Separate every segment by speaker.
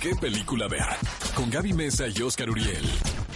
Speaker 1: qué película ver. Con Gaby Mesa y Oscar Uriel.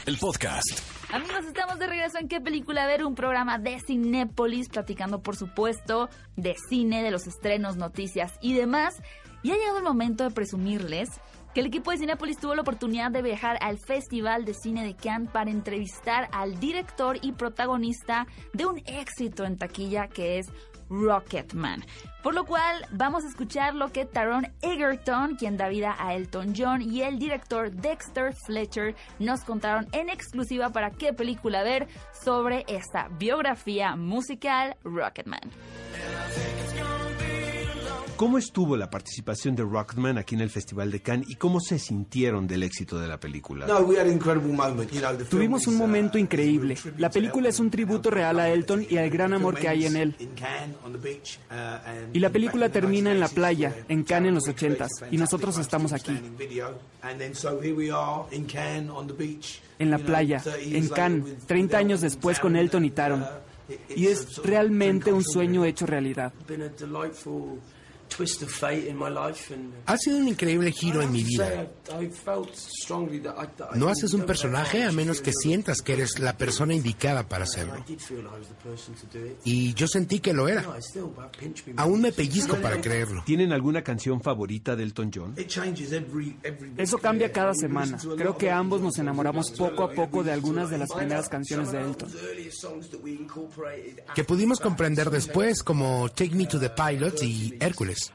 Speaker 1: El podcast.
Speaker 2: Amigos, estamos de regreso en ¿Qué película ver? Un programa de Cinépolis, platicando, por supuesto, de cine, de los estrenos, noticias y demás. Y ha llegado el momento de presumirles que el equipo de Cinépolis tuvo la oportunidad de viajar al Festival de Cine de Cannes para entrevistar al director y protagonista de un éxito en taquilla que es Rocketman. Por lo cual vamos a escuchar lo que Taron Egerton, quien da vida a Elton John, y el director Dexter Fletcher nos contaron en exclusiva para qué película ver sobre esta biografía musical Rocketman.
Speaker 3: ¿Cómo estuvo la participación de Rocketman aquí en el Festival de Cannes y cómo se sintieron del éxito de la película?
Speaker 4: Tuvimos un momento increíble. La película es un tributo real a Elton y al gran amor que hay en él. Y la película termina en la playa, en Cannes en los ochentas, y nosotros estamos aquí. En la playa, en Cannes, 30 años después con Elton y Taron. Y es realmente un sueño hecho realidad.
Speaker 5: Ha sido un increíble giro en mi vida. No haces un personaje a menos que sientas que eres la persona indicada para hacerlo. Y yo sentí que lo era. Aún me pellizco para creerlo.
Speaker 3: ¿Tienen alguna canción favorita de Elton John?
Speaker 4: Eso cambia cada semana. Creo que ambos nos enamoramos poco a poco de algunas de las primeras canciones de Elton.
Speaker 5: Que pudimos comprender después, como Take Me to the Pilot y Hércules.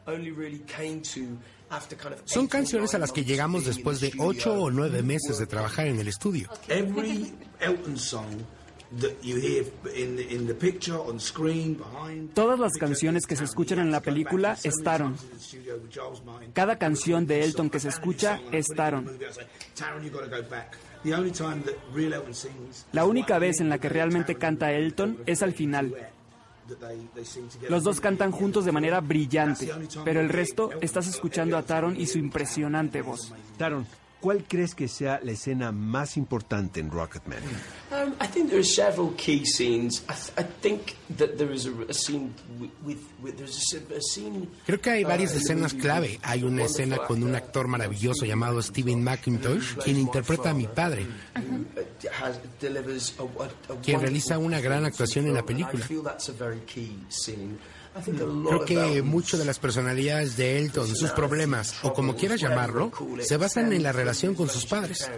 Speaker 5: Son canciones a las que llegamos después de ocho o nueve meses de trabajar en el estudio.
Speaker 4: Todas las canciones que se escuchan en la película estaron. Cada canción de Elton que se escucha estaron. La única vez en la que realmente canta Elton es al final. Los dos cantan juntos de manera brillante, pero el resto estás escuchando a Taron y su impresionante voz.
Speaker 3: Taron, ¿cuál crees que sea la escena más importante en Rocketman?
Speaker 5: Creo que hay varias escenas clave. Hay una escena con un actor maravilloso llamado Steven McIntosh, quien interpreta a mi padre, quien realiza una gran actuación en la película. Creo que mucho de las personalidades de Elton, sus problemas, o como quieras llamarlo, se basan en la relación con sus padres.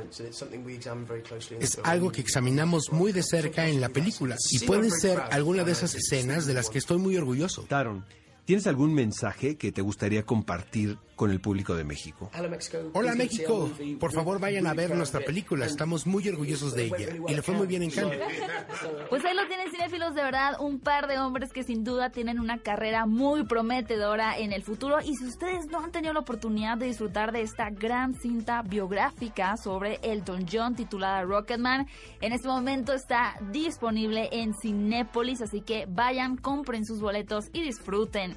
Speaker 5: Es algo que examinamos muy de cerca en la película y pueden ser alguna de esas escenas de las que estoy muy orgulloso.
Speaker 3: ¿Tienes algún mensaje que te gustaría compartir con el público de México?
Speaker 5: Hola México, por favor vayan a ver nuestra película, estamos muy orgullosos de ella. Y le fue muy bien en Cannes.
Speaker 2: Pues ahí lo tienen cinéfilos, de verdad, un par de hombres que sin duda tienen una carrera muy prometedora en el futuro. Y si ustedes no han tenido la oportunidad de disfrutar de esta gran cinta biográfica sobre Elton John titulada Rocketman, en este momento está disponible en Cinépolis, así que vayan, compren sus boletos y disfruten